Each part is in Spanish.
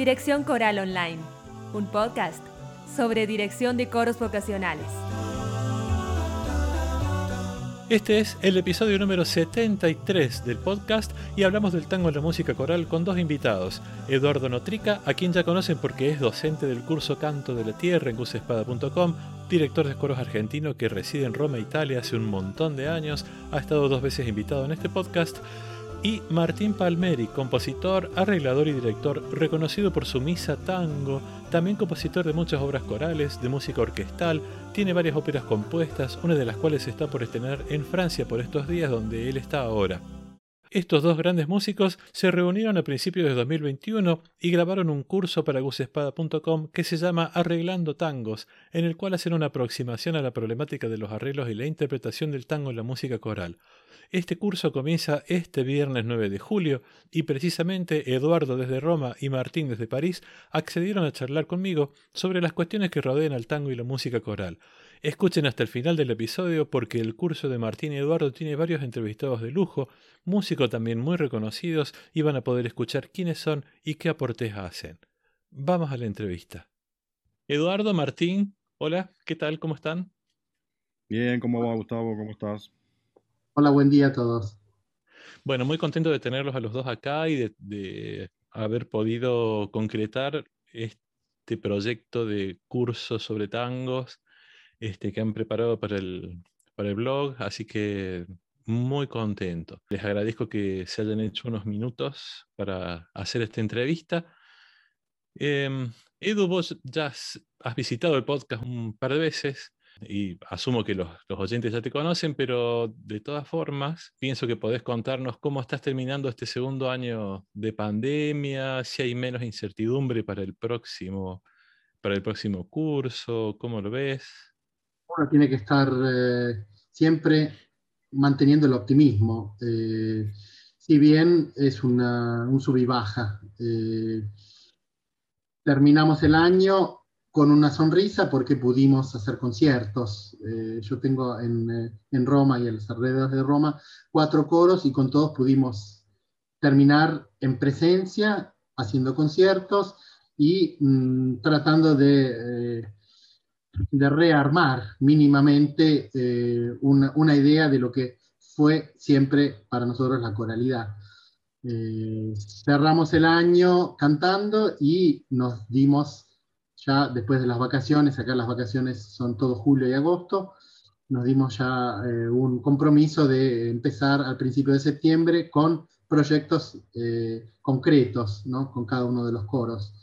Dirección Coral Online, un podcast sobre dirección de coros vocacionales. Este es el episodio número 73 del podcast y hablamos del tango en la música coral con dos invitados. Eduardo Notrica, a quien ya conocen porque es docente del curso Canto de la Tierra en gusespada.com, director de coros argentino que reside en Roma, Italia hace un montón de años, ha estado dos veces invitado en este podcast y Martín Palmeri, compositor, arreglador y director, reconocido por su misa tango, también compositor de muchas obras corales, de música orquestal, tiene varias óperas compuestas, una de las cuales está por estrenar en Francia por estos días donde él está ahora. Estos dos grandes músicos se reunieron a principios de 2021 y grabaron un curso para gusespada.com que se llama Arreglando Tangos, en el cual hacen una aproximación a la problemática de los arreglos y la interpretación del tango en la música coral. Este curso comienza este viernes 9 de julio y precisamente Eduardo desde Roma y Martín desde París accedieron a charlar conmigo sobre las cuestiones que rodean al tango y la música coral. Escuchen hasta el final del episodio porque el curso de Martín y Eduardo tiene varios entrevistados de lujo, músicos también muy reconocidos y van a poder escuchar quiénes son y qué aportes hacen. Vamos a la entrevista. Eduardo, Martín, hola, ¿qué tal? ¿Cómo están? Bien, ¿cómo va Gustavo? ¿Cómo estás? Hola, buen día a todos. Bueno, muy contento de tenerlos a los dos acá y de, de haber podido concretar este proyecto de curso sobre tangos este, que han preparado para el, para el blog, así que muy contento. Les agradezco que se hayan hecho unos minutos para hacer esta entrevista. Em, Edu, vos ya has visitado el podcast un par de veces y asumo que los, los, oyentes ya te conocen, pero de todas formas, pienso que podés contarnos cómo estás terminando este segundo año de pandemia, si hay menos incertidumbre para el próximo, para el próximo curso, cómo lo ves tiene que estar eh, siempre manteniendo el optimismo. Eh, si bien es una, un sub y baja. Eh, terminamos el año con una sonrisa porque pudimos hacer conciertos. yo tengo en, en, Roma y en los alrededores de Roma cuatro coros y con todos pudimos terminar en presencia, haciendo conciertos y mm, tratando de de rearmar mínimamente eh, una, idea de lo que fue siempre para nosotros la coralidad. Eh, cerramos el año cantando y nos dimos ya después de las vacaciones, acá las vacaciones son todo julio y agosto, nos dimos ya eh, un compromiso de empezar al principio de septiembre con proyectos concretos, ¿no? con cada uno de los coros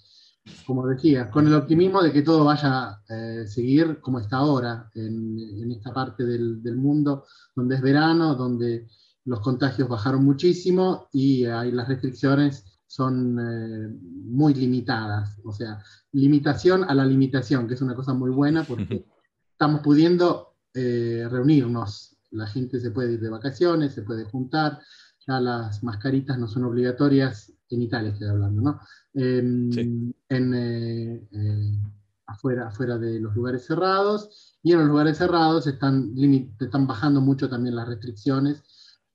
como decía, con el optimismo de que todo vaya a eh, seguir como está ahora, en, esta parte del, mundo, donde es verano, donde los contagios bajaron muchísimo y ahí las restricciones son eh, muy limitadas. O sea, limitación a la limitación, que es una cosa muy buena porque estamos pudiendo eh, reunirnos. La gente se puede ir de vacaciones, se puede juntar, ya las mascaritas no son obligatorias en Italia estoy hablando, ¿no? Em, en, eh, eh, afuera, afuera de los lugares cerrados, y en los lugares cerrados están, están bajando mucho también las restricciones,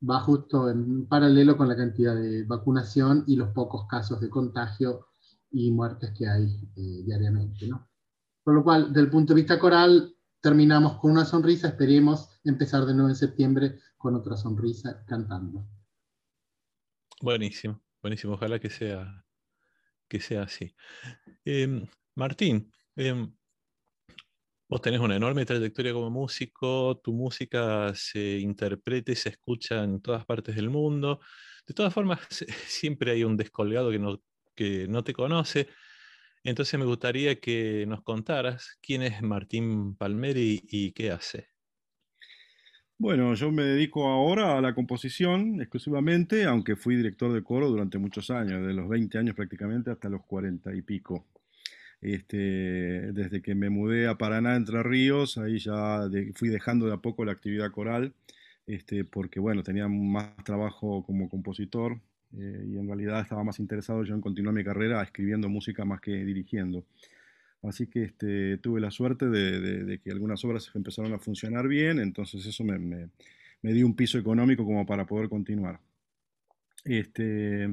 va justo en paralelo con la cantidad de vacunación y los pocos casos de contagio y muertes que hay eh, diariamente, ¿no? Por lo cual, del punto de vista coral, terminamos con una sonrisa, esperemos empezar de nuevo en septiembre con otra sonrisa cantando. Buenísimo. Buenísimo, ojalá que sea, que sea así. Em, Martín, em, vos tenés una enorme trayectoria como músico, tu música se interpreta y se escucha en todas partes del mundo. De todas formas, siempre hay un descolgado que no, que no te conoce. Entonces me gustaría que nos contaras quién es Martín Palmeri y qué hace. Bueno, yo me dedico ahora a la composición exclusivamente, aunque fui director de coro durante muchos años, de los 20 años prácticamente hasta los 40 y pico. Este, desde que me mudé a Paraná, Entre Ríos, ahí ya fui dejando de a poco la actividad coral, este, porque bueno, tenía más trabajo como compositor eh, y en realidad estaba más interesado yo en continuar mi carrera escribiendo música más que dirigiendo. Así que este, tuve la suerte de, que algunas obras empezaron a funcionar bien, entonces eso me, dio un piso económico como para poder continuar. Este,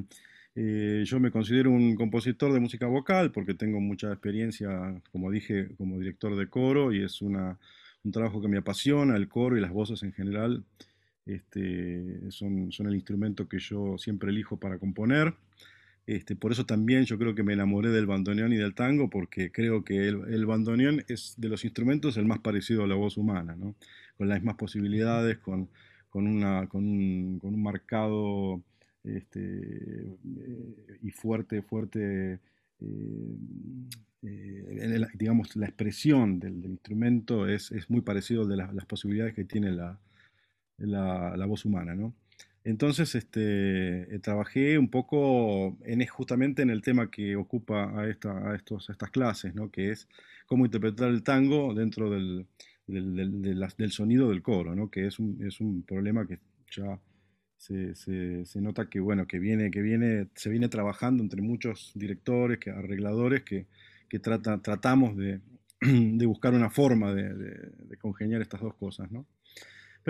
Eh, yo me considero un compositor de música vocal porque tengo mucha experiencia, como dije, como director de coro y es un trabajo que me apasiona, el coro y las voces en general. Este, son el instrumento que yo siempre elijo para componer. Este, por eso también yo creo que me enamoré del bandoneón y del tango, porque creo que el, el bandoneón es de los instrumentos el más parecido a la voz humana, ¿no? con las mismas posibilidades, con, con, una, con, un, con un marcado este, eh, y fuerte, fuerte, eh, eh, digamos, la expresión del, instrumento es, es, muy parecido de las posibilidades que tiene la, la, la voz humana, ¿no? Entonces, este, trabajé un poco en, justamente en el tema que ocupa a, esta, a, estos, estas clases, ¿no? que es cómo interpretar el tango dentro del, del, del, sonido del coro, ¿no? que es un, es un problema que ya se, se, nota que, bueno, que, viene, que viene, se viene trabajando entre muchos directores, que, arregladores, que, que trata, tratamos de, de, buscar una forma de, de, de congeniar estas dos cosas. ¿no?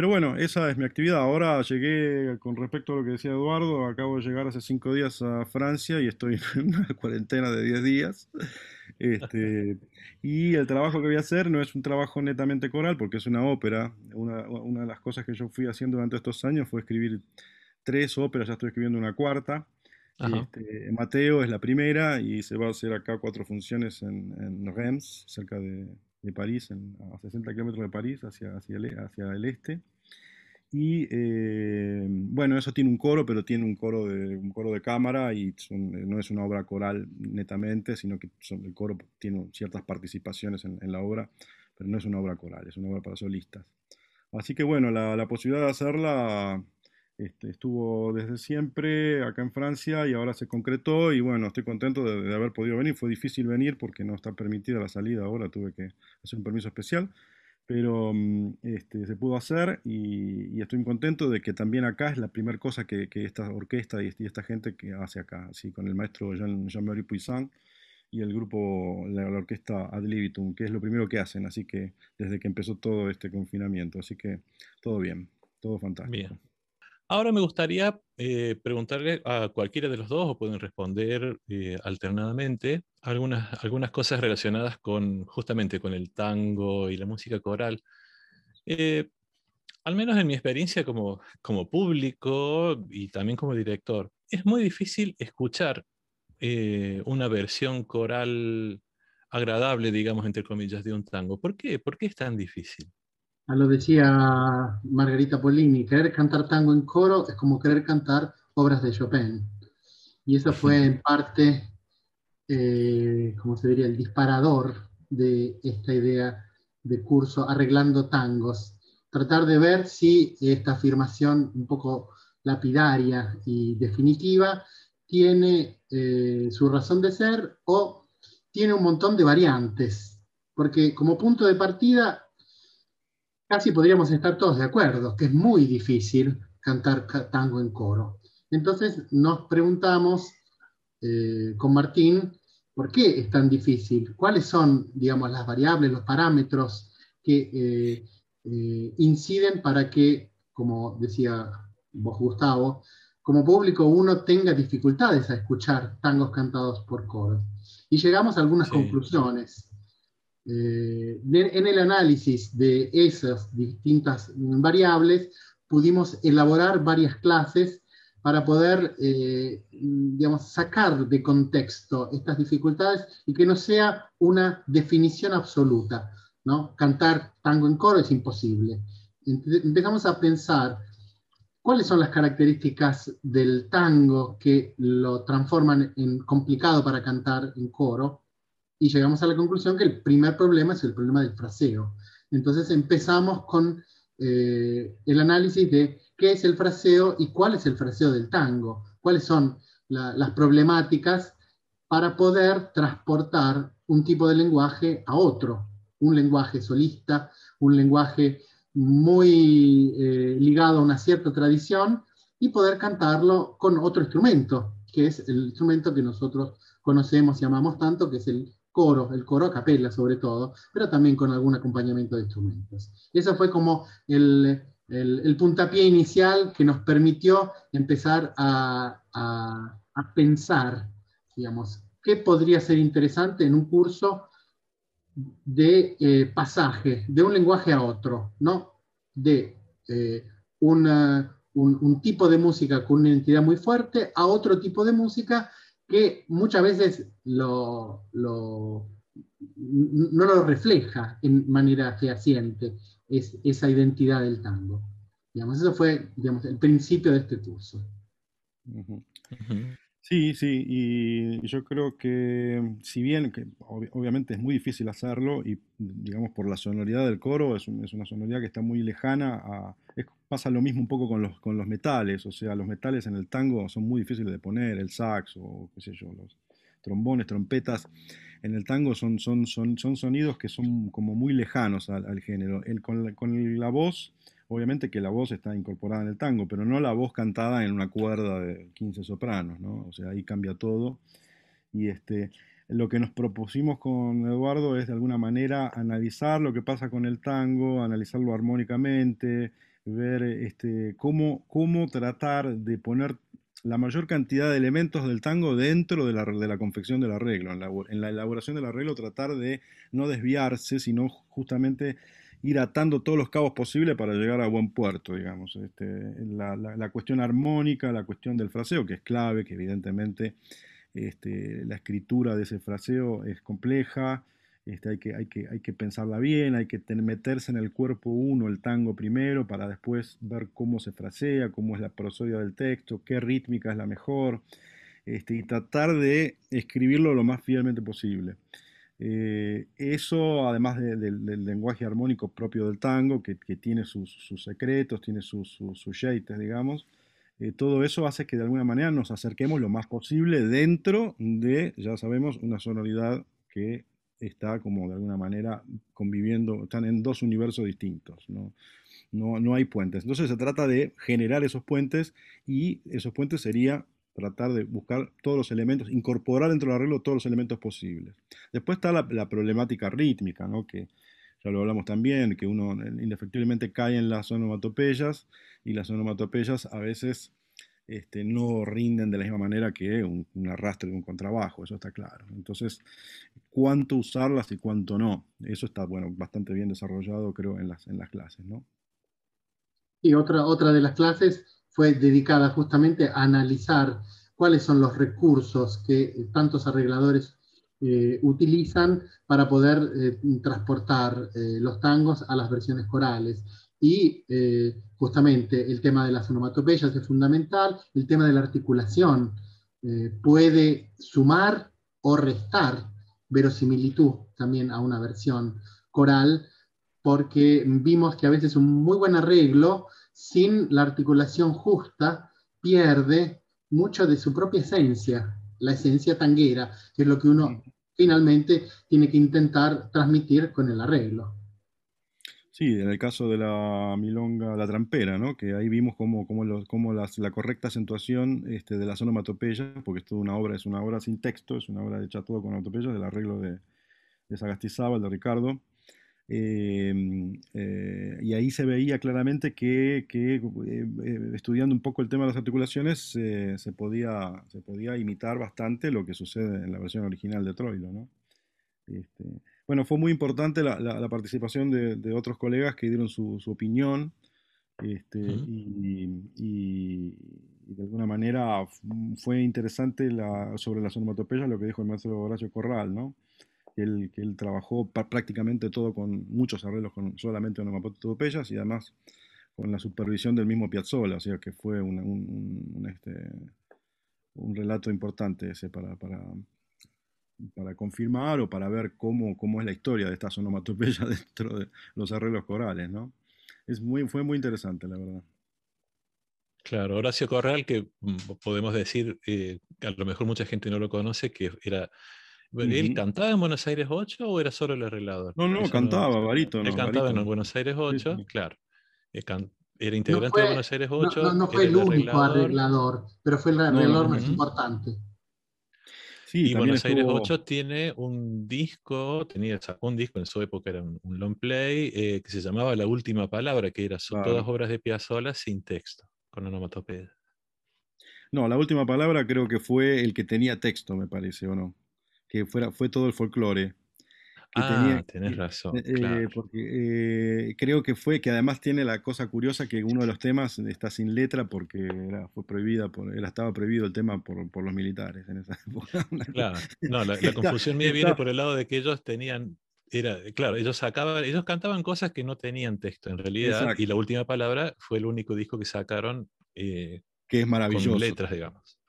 Pero bueno, esa es mi actividad. Ahora llegué, con respecto a lo que decía Eduardo, acabo de llegar hace cinco días a Francia y estoy en una cuarentena de diez días. Este, y el trabajo que voy a hacer no es un trabajo netamente coral, porque es una ópera. Una, una de las cosas que yo fui haciendo durante estos años fue escribir tres óperas, ya estoy escribiendo una cuarta. Este, Mateo es la primera y se va a hacer acá cuatro funciones en, en Reims, cerca de, de París, a 60 kilómetros de París, hacia, hacia, el, hacia el este. Y eh, bueno, eso tiene un coro, pero tiene un coro de, un coro de cámara y no es una obra coral netamente, sino que el coro tiene ciertas participaciones en, en, la obra, pero no es una obra coral, es una obra para solistas. Así que bueno, la, la posibilidad de hacerla este, estuvo desde siempre acá en Francia y ahora se concretó y bueno, estoy contento de, haber podido venir. Fue difícil venir porque no está permitida la salida ahora, tuve que hacer un permiso especial, pero mm, este, se pudo hacer y, estoy contento de que también acá es la primera cosa que, esta orquesta y, esta gente que hace acá, así con el maestro Jean-Marie Puissant y el grupo, la, orquesta Ad Libitum, que es lo primero que hacen, así que desde que empezó todo este confinamiento, así que todo bien, todo fantástico. Ahora me gustaría eh, preguntarle a cualquiera de los dos, o pueden responder eh, alternadamente, algunas, algunas cosas relacionadas con justamente con el tango y la música coral. Eh, al menos en mi experiencia como, como público y también como director, es muy difícil escuchar una versión coral agradable, digamos, entre comillas, de un tango. ¿Por qué? ¿Por qué es tan difícil? Lo decía Margarita Polini, querer cantar tango en coro es como querer cantar obras de Chopin. Y eso fue en parte, eh, como se diría, el disparador de esta idea de curso arreglando tangos. Tratar de ver si esta afirmación un poco lapidaria y definitiva tiene eh, su razón de ser o tiene un montón de variantes. Porque como punto de partida casi podríamos estar todos de acuerdo, que es muy difícil cantar tango en coro. Entonces nos preguntamos eh, con Martín, ¿por qué es tan difícil? ¿Cuáles son, digamos, las variables, los parámetros que eh, eh, inciden para que, como decía vos, Gustavo, como público uno tenga dificultades a escuchar tangos cantados por coro? Y llegamos a algunas conclusiones. Eh, en el análisis de esas distintas variables, pudimos elaborar varias clases para poder, eh, digamos, sacar de contexto estas dificultades y que no sea una definición absoluta. ¿no? Cantar tango en coro es imposible. Empezamos a pensar cuáles son las características del tango que lo transforman en complicado para cantar en coro y llegamos a la conclusión que el primer problema es el problema del fraseo. Entonces empezamos con eh, el análisis de qué es el fraseo y cuál es el fraseo del tango, cuáles son las problemáticas para poder transportar un tipo de lenguaje a otro, un lenguaje solista, un lenguaje muy eh, ligado a una cierta tradición y poder cantarlo con otro instrumento, que es el instrumento que nosotros conocemos y amamos tanto, que es el coro, el coro a capella sobre todo, pero también con algún acompañamiento de instrumentos. Eso fue como el, el, puntapié inicial que nos permitió empezar a a, pensar, digamos, qué podría ser interesante en un curso de eh, pasaje de un lenguaje a otro, ¿no? De eh, un, tipo de música con una identidad muy fuerte a otro tipo de música que muchas veces lo, no lo refleja en manera fehaciente es, esa identidad del tango. Digamos, eso fue digamos, el principio de este curso. Sí, sí, y yo creo que si bien que obviamente es muy difícil hacerlo y digamos por la sonoridad del coro es, una sonoridad que está muy lejana a, pasa lo mismo un poco con los, con los metales, o sea, los metales en el tango son muy difíciles de poner, el sax o qué sé yo, los trombones, trompetas, en el tango son, son, son, son sonidos que son como muy lejanos al, género. El, con, con la voz Obviamente que la voz está incorporada en el tango, pero no la voz cantada en una cuerda de 15 sopranos, ¿no? O sea, ahí cambia todo. Y este, lo que nos propusimos con Eduardo es de alguna manera analizar lo que pasa con el tango, analizarlo armónicamente, ver este, cómo, cómo tratar de poner la mayor cantidad de elementos del tango dentro de la, de la confección del arreglo. En la, en la, elaboración del arreglo tratar de no desviarse, sino justamente ir atando todos los cabos posibles para llegar a buen puerto, digamos. Este, la, cuestión armónica, la cuestión del fraseo, que es clave, que evidentemente este, la escritura de ese fraseo es compleja, este, hay, que, hay, que, hay que pensarla bien, hay que meterse en el cuerpo uno el tango primero para después ver cómo se frasea, cómo es la prosodia del texto, qué rítmica es la mejor, y tratar de escribirlo lo más fielmente posible. Eh, eso, además del lenguaje armónico propio del tango, que, tiene sus, secretos, tiene sus, sus, digamos, eh, todo eso hace que de alguna manera nos acerquemos lo más posible dentro de, ya sabemos, una sonoridad que está como de alguna manera conviviendo, están en dos universos distintos, ¿no? No, no hay puentes. Entonces se trata de generar esos puentes y esos puentes sería tratar de buscar todos los elementos, incorporar dentro del arreglo todos los elementos posibles. Después está la, problemática rítmica, ¿no? que ya lo hablamos también, que uno indefectiblemente cae en las onomatopeyas y las onomatopeyas a veces este, no rinden de la misma manera que un, arrastre de un contrabajo, eso está claro. Entonces, cuánto usarlas y cuánto no, eso está bueno, bastante bien desarrollado creo en las, en las clases. ¿no? Y otra, otra de las clases fue dedicada justamente a analizar cuáles son los recursos que tantos arregladores eh, utilizan para poder eh, transportar eh, los tangos a las versiones corales. Y justamente el tema de las onomatopeyas es fundamental, el tema de la articulación puede sumar o restar verosimilitud también a una versión coral, porque vimos que a veces un muy buen arreglo sin la articulación justa, pierde mucho de su propia esencia, la esencia tanguera, que es lo que uno finalmente tiene que intentar transmitir con el arreglo. Sí, en el caso de la milonga, la trampera, ¿no? que ahí vimos cómo, cómo, la correcta acentuación este, de las onomatopeyas, porque es toda una obra, es una obra sin texto, es una obra hecha todo con onomatopeyas, del arreglo de, de Sagastizábal, de Ricardo, Em, eh, y ahí se veía claramente que, eh, eh, estudiando un poco el tema de las articulaciones se, podía, se podía imitar bastante lo que sucede en la versión original de Troilo. ¿no? Este, bueno, fue muy importante la, la, participación de, de, otros colegas que dieron su, su opinión este, y, y, de alguna manera fue interesante la, sobre las onomatopeyas lo que dijo el maestro Horacio Corral, ¿no? Que él, trabajó prácticamente todo con muchos arreglos con solamente onomatopeyas y además con la supervisión del mismo Piazzolla, o sea que fue un, este, un relato importante ese para, para, para, confirmar o para ver cómo, cómo es la historia de estas onomatopeyas dentro de los arreglos corales, ¿no? Es muy, fue muy interesante, la verdad. Claro, Horacio Corral, que mm, podemos decir, eh, a lo mejor mucha gente no lo conoce, que era ¿Él cantaba en Buenos Aires 8 o era solo el arreglador? No, no, cantaba, Barito. Él cantaba en Buenos Aires 8, claro. Era integrante de Buenos Aires 8. No, no fue el único arreglador, pero fue el arreglador más importante. Sí, y Buenos Aires 8 tiene un disco, tenía un disco en su época, era un, long play, eh, que se llamaba La Última Palabra, que era todas obras de Piazzolla sin texto, con onomatopeya. No, la última palabra creo que fue el que tenía texto, me parece, ¿o no? Que fuera, fue todo el folclore. ah, tenés razón. Eh, eh, porque creo que fue que además tiene la cosa curiosa que uno de los temas está sin letra porque era, fue prohibida, por, era, estaba prohibido el tema por, por los militares en esa época. Claro, no, la, confusión mía viene por el lado de que ellos tenían era, claro, ellos sacaban, ellos cantaban cosas que no tenían texto en realidad, y la última palabra fue el único disco que sacaron eh, que es maravilloso. Con letras, digamos.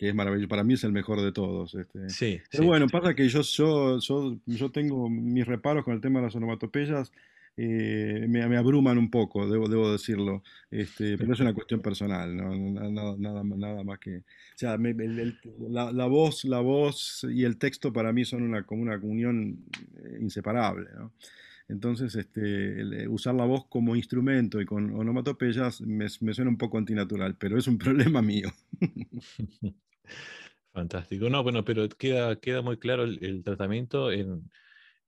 Que es maravilloso. Para mí es el mejor de todos. Este. Sí. Pero bueno, pasa que yo, yo, yo, yo, tengo mis reparos con el tema de las onomatopeyas. Eh, me, me, abruman un poco, debo, debo decirlo, este, pero es una cuestión personal, ¿no? nada, nada, nada, más que... O sea, la, la, voz, la voz y el texto para mí son una, como una unión eh, inseparable. ¿no? Entonces, este, eh, usar la voz como instrumento y con onomatopeyas me, me suena un poco antinatural, pero es un problema mío. Fantástico. No, bueno, pero queda, queda muy claro el, tratamiento en,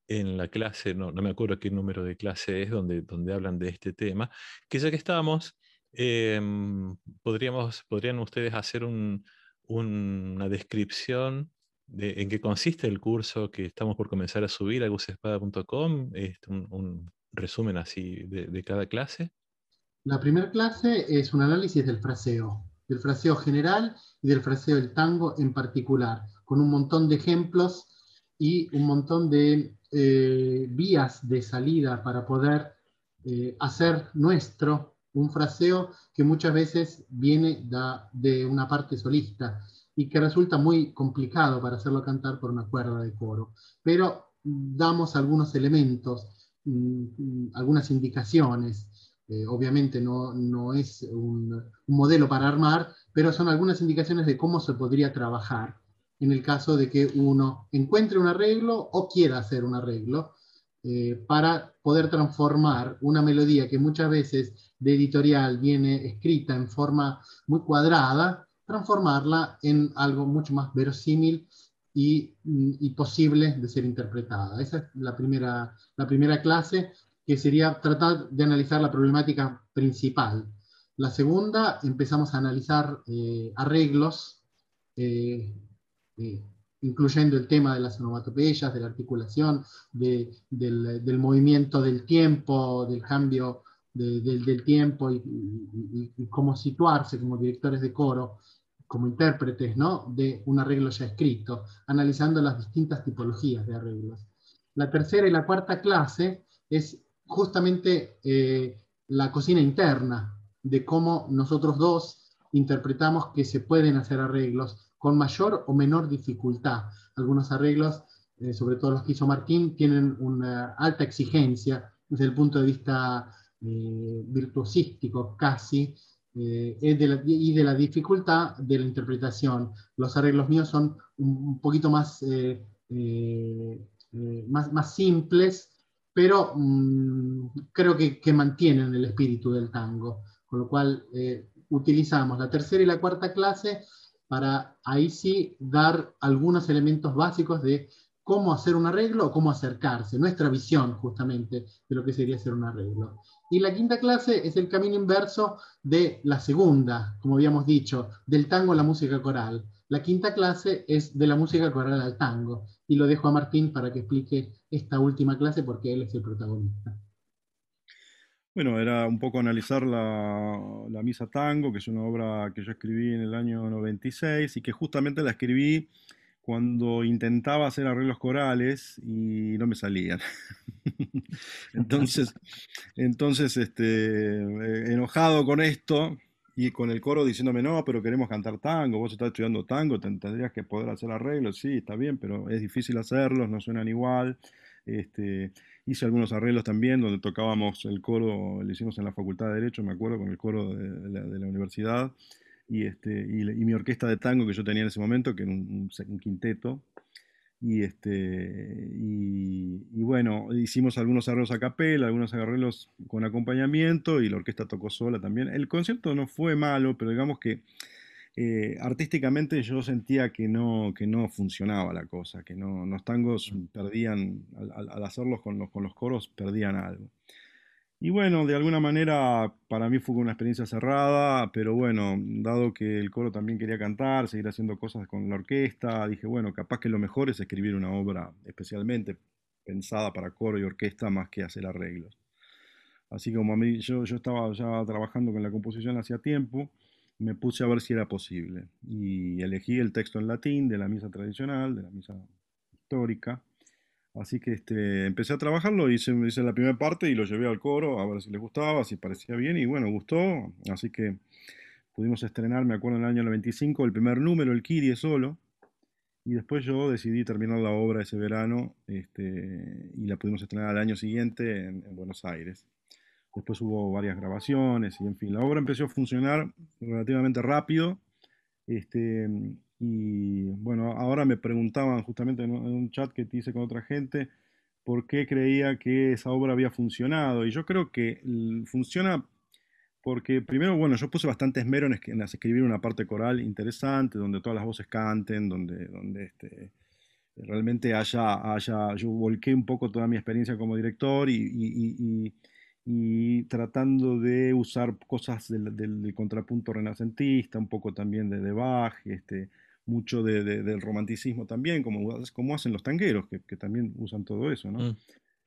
en, la clase, no, no, me acuerdo qué número de clase es donde, donde hablan de este tema, que ya que estábamos, em, podríamos, podrían ustedes hacer un, una descripción en qué consiste el curso que estamos por comenzar a subir a gusespada.com, este, un, resumen así de, cada clase. La primera clase es un análisis del fraseo, del fraseo general y del fraseo del tango en particular, con un montón de ejemplos y un montón de eh, vías de salida para poder eh, hacer nuestro un fraseo que muchas veces viene de una parte solista y que resulta muy complicado para hacerlo cantar por una cuerda de coro. Pero damos algunos elementos, mm, mm, algunas indicaciones. Eh, obviamente no, no es un, modelo para armar, pero son algunas indicaciones de cómo se podría trabajar en el caso de que uno encuentre un arreglo o quiera hacer un arreglo eh, para poder transformar una melodía que muchas veces de editorial viene escrita en forma muy cuadrada transformarla en algo mucho más verosímil y, y, posible de ser interpretada. Esa es la primera, la primera clase, que sería tratar de analizar la problemática principal. La segunda, empezamos a analizar eh, arreglos, eh, eh, incluyendo el tema de las onomatopeyas, de la articulación, de, del, del, movimiento del tiempo, del cambio de, del, del, tiempo y, y, y, cómo situarse como directores de coro como intérpretes ¿no? de un arreglo ya escrito, analizando las distintas tipologías de arreglos. La tercera y la cuarta clase es justamente eh, la cocina interna, de cómo nosotros dos interpretamos que se pueden hacer arreglos con mayor o menor dificultad. Algunos arreglos, eh, sobre todo los que hizo Martín, tienen una alta exigencia desde el punto de vista eh, virtuosístico casi, y de la dificultad de la interpretación. Los arreglos míos son un, poquito más, más, simples, pero mm, creo que, que, mantienen el espíritu del tango, con lo cual utilizamos la tercera y la cuarta clase para ahí sí dar algunos elementos básicos de cómo hacer un arreglo o cómo acercarse, nuestra visión justamente de lo que sería hacer un arreglo. Y la quinta clase es el camino inverso de la segunda, como habíamos dicho, del tango a la música coral. La quinta clase es de la música coral al tango. Y lo dejo a Martín para que explique esta última clase porque él es el protagonista. Bueno, era un poco analizar la, la, Misa Tango, que es una obra que yo escribí en el año 96 y que justamente la escribí cuando intentaba hacer arreglos corales y no me salían. entonces, entonces este, eh, enojado con esto y con el coro diciéndome, no, pero queremos cantar tango, vos estás estudiando tango, tendrías que poder hacer arreglos, sí, está bien, pero es difícil hacerlos, no suenan igual. Este, hice algunos arreglos también donde tocábamos el coro, lo hicimos en la Facultad de Derecho, me acuerdo, con el coro de, la, universidad y, este, y, mi orquesta de tango que yo tenía en ese momento, que era un, quinteto. Y, este, y, bueno, hicimos algunos arreglos a capela, algunos arreglos con acompañamiento y la orquesta tocó sola también. El concierto no fue malo, pero digamos que eh, artísticamente yo sentía que no, que no funcionaba la cosa, que no, los tangos perdían, al, al hacerlos con los, con los coros, perdían algo. Y bueno, de alguna manera para mí fue una experiencia cerrada, pero bueno, dado que el coro también quería cantar, seguir haciendo cosas con la orquesta, dije, bueno, capaz que lo mejor es escribir una obra especialmente pensada para coro y orquesta más que hacer arreglos. Así como a mí, yo, yo estaba ya trabajando con la composición hacía tiempo, me puse a ver si era posible. Y elegí el texto en latín de la misa tradicional, de la misa histórica, Así que este, empecé a trabajarlo, hice, hice la primera parte y lo llevé al coro a ver si les gustaba, si parecía bien y bueno, gustó. Así que pudimos estrenar, me acuerdo, en el año 95 el primer número, el Kyrie solo. Y después yo decidí terminar la obra ese verano este, y la pudimos estrenar al año siguiente en, en, Buenos Aires. Después hubo varias grabaciones y en fin, la obra empezó a funcionar relativamente rápido. Este, y bueno, ahora me preguntaban justamente en un chat que te hice con otra gente por qué creía que esa obra había funcionado. Y yo creo que funciona porque primero, bueno, yo puse bastante esmero en, escribir una parte coral interesante, donde todas las voces canten, donde, donde este, realmente haya, haya, yo volqué un poco toda mi experiencia como director y, tratando de usar cosas del, del, contrapunto renacentista, un poco también de, de Bach, este, mucho del romanticismo también, como, como hacen los tangueros, que, también usan todo eso, ¿no? Mm,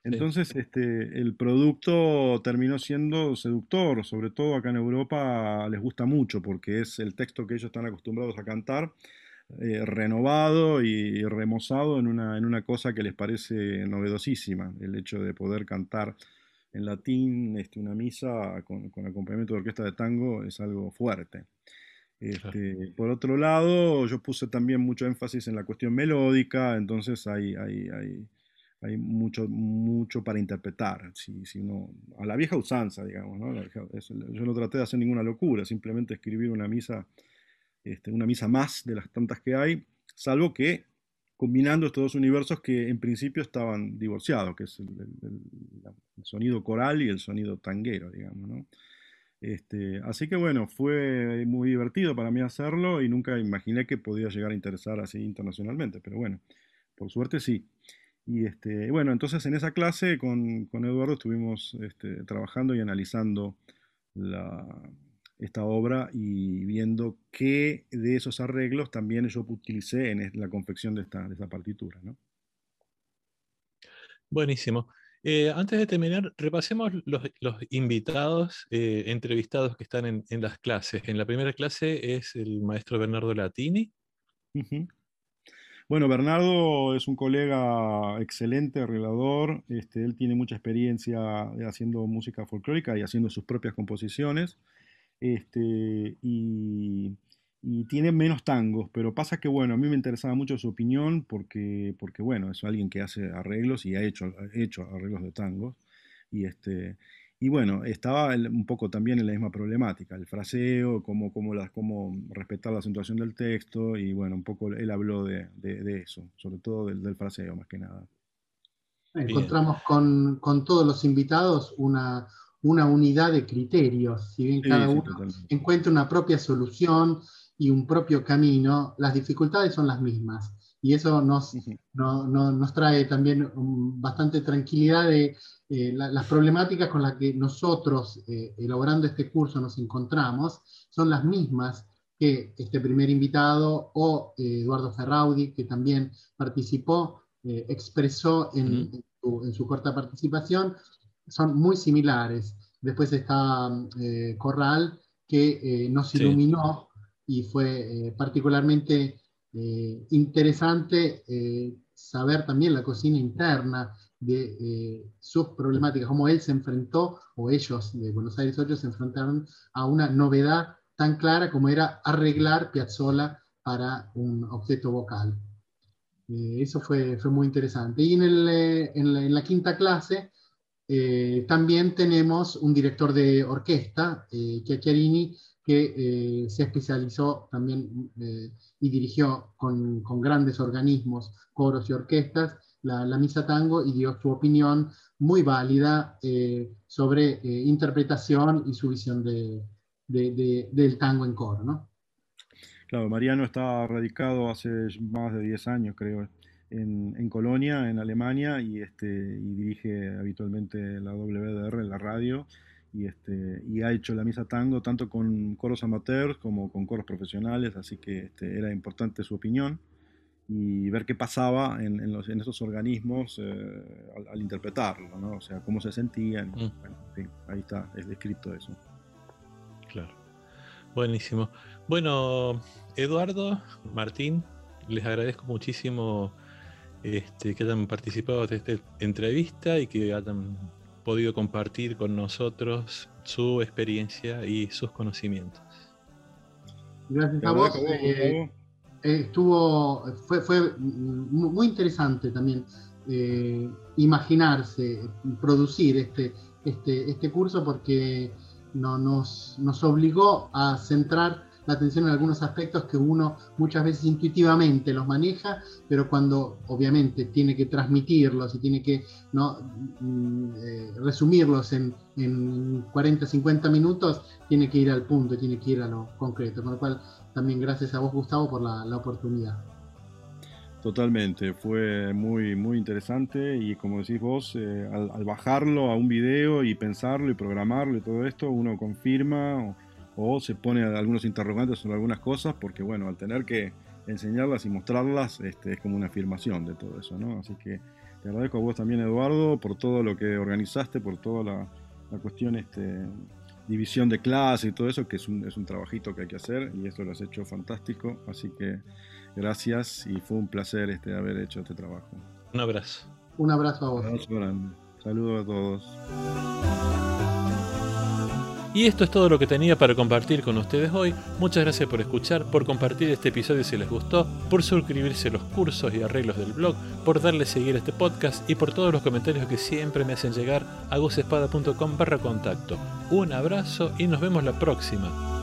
Entonces, este, el producto terminó siendo seductor, sobre todo acá en Europa les gusta mucho, porque es el texto que ellos están acostumbrados a cantar, eh, renovado y remozado en una, en una cosa que les parece novedosísima, el hecho de poder cantar en latín este, una misa con, con acompañamiento de orquesta de tango es algo fuerte. Este, por otro lado, yo puse también mucho énfasis en la cuestión melódica, entonces hay, hay, hay, hay mucho, mucho para interpretar. Si, si uno, a la vieja usanza, digamos, ¿no? yo no traté de hacer ninguna locura, simplemente escribir una misa, este, una misa más de las tantas que hay, salvo que combinando estos dos universos que en principio estaban divorciados, que es el, el sonido coral y el sonido tanguero, digamos, ¿no? Este, así que bueno, fue muy divertido para mí hacerlo y nunca imaginé que podía llegar a interesar así internacionalmente, pero bueno, por suerte sí. Y este, bueno, entonces en esa clase con, con Eduardo estuvimos este, trabajando y analizando la, esta obra y viendo qué de esos arreglos también yo utilicé en la confección de esta, de partitura. ¿no? Buenísimo. Eh, antes de terminar, repasemos los, invitados eh, entrevistados que están en, las clases. En la primera clase es el maestro Bernardo Latini. Bueno, Bernardo es un colega excelente, arreglador. Este, él tiene mucha experiencia haciendo música folclórica y haciendo sus propias composiciones. Este, y y tiene menos tangos, pero pasa que, bueno, a mí me interesaba mucho su opinión porque, porque bueno, es alguien que hace arreglos y ha hecho, hecho arreglos de tangos. Y, este, y bueno, estaba un poco también en la misma problemática, el fraseo, cómo, cómo, las, cómo respetar la acentuación del texto, y bueno, un poco él habló de, de, eso, sobre todo del, del, fraseo más que nada. Encontramos con, con, todos los invitados una, una unidad de criterios, si bien cada uno encuentra una propia solución, y un propio camino, las dificultades son las mismas. Y eso nos, nos trae también bastante tranquilidad de eh, las problemáticas con las que nosotros, eh, elaborando este curso, nos encontramos, son las mismas que este primer invitado o eh, Eduardo Ferraudi, que también participó, expresó en, su, corta participación, son muy similares. Después está Corral, que nos iluminó y fue eh, particularmente eh, interesante eh, saber también la cocina interna de sus problemáticas, cómo él se enfrentó, o ellos de Buenos Aires 8 se enfrentaron a una novedad tan clara como era arreglar Piazzolla para un objeto vocal. eso fue, fue muy interesante. Y en, el, en, la, en la, quinta clase también tenemos un director de orquesta, Chiacchiarini, que eh, se especializó también eh, y dirigió con, con, grandes organismos, coros y orquestas, la, la, misa tango y dio su opinión muy válida eh, sobre interpretación y su visión de, de, del tango en coro. ¿no? Claro, Mariano está radicado hace más de 10 años, creo, en, Colonia, en Alemania, y, este, y dirige habitualmente la WDR en la radio. Y, este, y ha hecho la misa tango tanto con coros amateurs como con coros profesionales, así que este, era importante su opinión y ver qué pasaba en, en, los, en esos organismos eh, al, interpretarlo, ¿no? o sea, cómo se sentían. Mm. ahí está, es descrito eso. Claro. Buenísimo. Bueno, Eduardo, Martín, les agradezco muchísimo este, que hayan participado de esta entrevista y que hayan podido compartir con nosotros su experiencia y sus conocimientos. Gracias a vos. Eh, estuvo, fue, fue, muy interesante también eh, imaginarse, producir este, este, este curso porque no, nos, nos obligó a centrar la atención en algunos aspectos que uno muchas veces intuitivamente los maneja, pero cuando obviamente tiene que transmitirlos y tiene que ¿no? Mm, eh, resumirlos en, en, 40, 50 minutos, tiene que ir al punto, tiene que ir a lo concreto. Con lo cual, también gracias a vos, Gustavo, por la, la oportunidad. Totalmente, fue muy, muy interesante y como decís vos, eh, al, al, bajarlo a un video y pensarlo y programarlo y todo esto, uno confirma o se pone algunos interrogantes sobre algunas cosas, porque bueno, al tener que enseñarlas y mostrarlas, este, es como una afirmación de todo eso, ¿no? Así que te agradezco a vos también, Eduardo, por todo lo que organizaste, por toda la, cuestión, este, división de clase y todo eso, que es un, es un trabajito que hay que hacer y esto lo has hecho fantástico, así que gracias y fue un placer este, haber hecho este trabajo. Un abrazo. Un abrazo a vos. Un abrazo grande. Saludos a todos. Y esto es todo lo que tenía para compartir con ustedes hoy. Muchas gracias por escuchar, por compartir este episodio si les gustó, por suscribirse a los cursos y arreglos del blog, por darle seguir a este podcast y por todos los comentarios que siempre me hacen llegar a gusespada.com barra contacto. Un abrazo y nos vemos la próxima.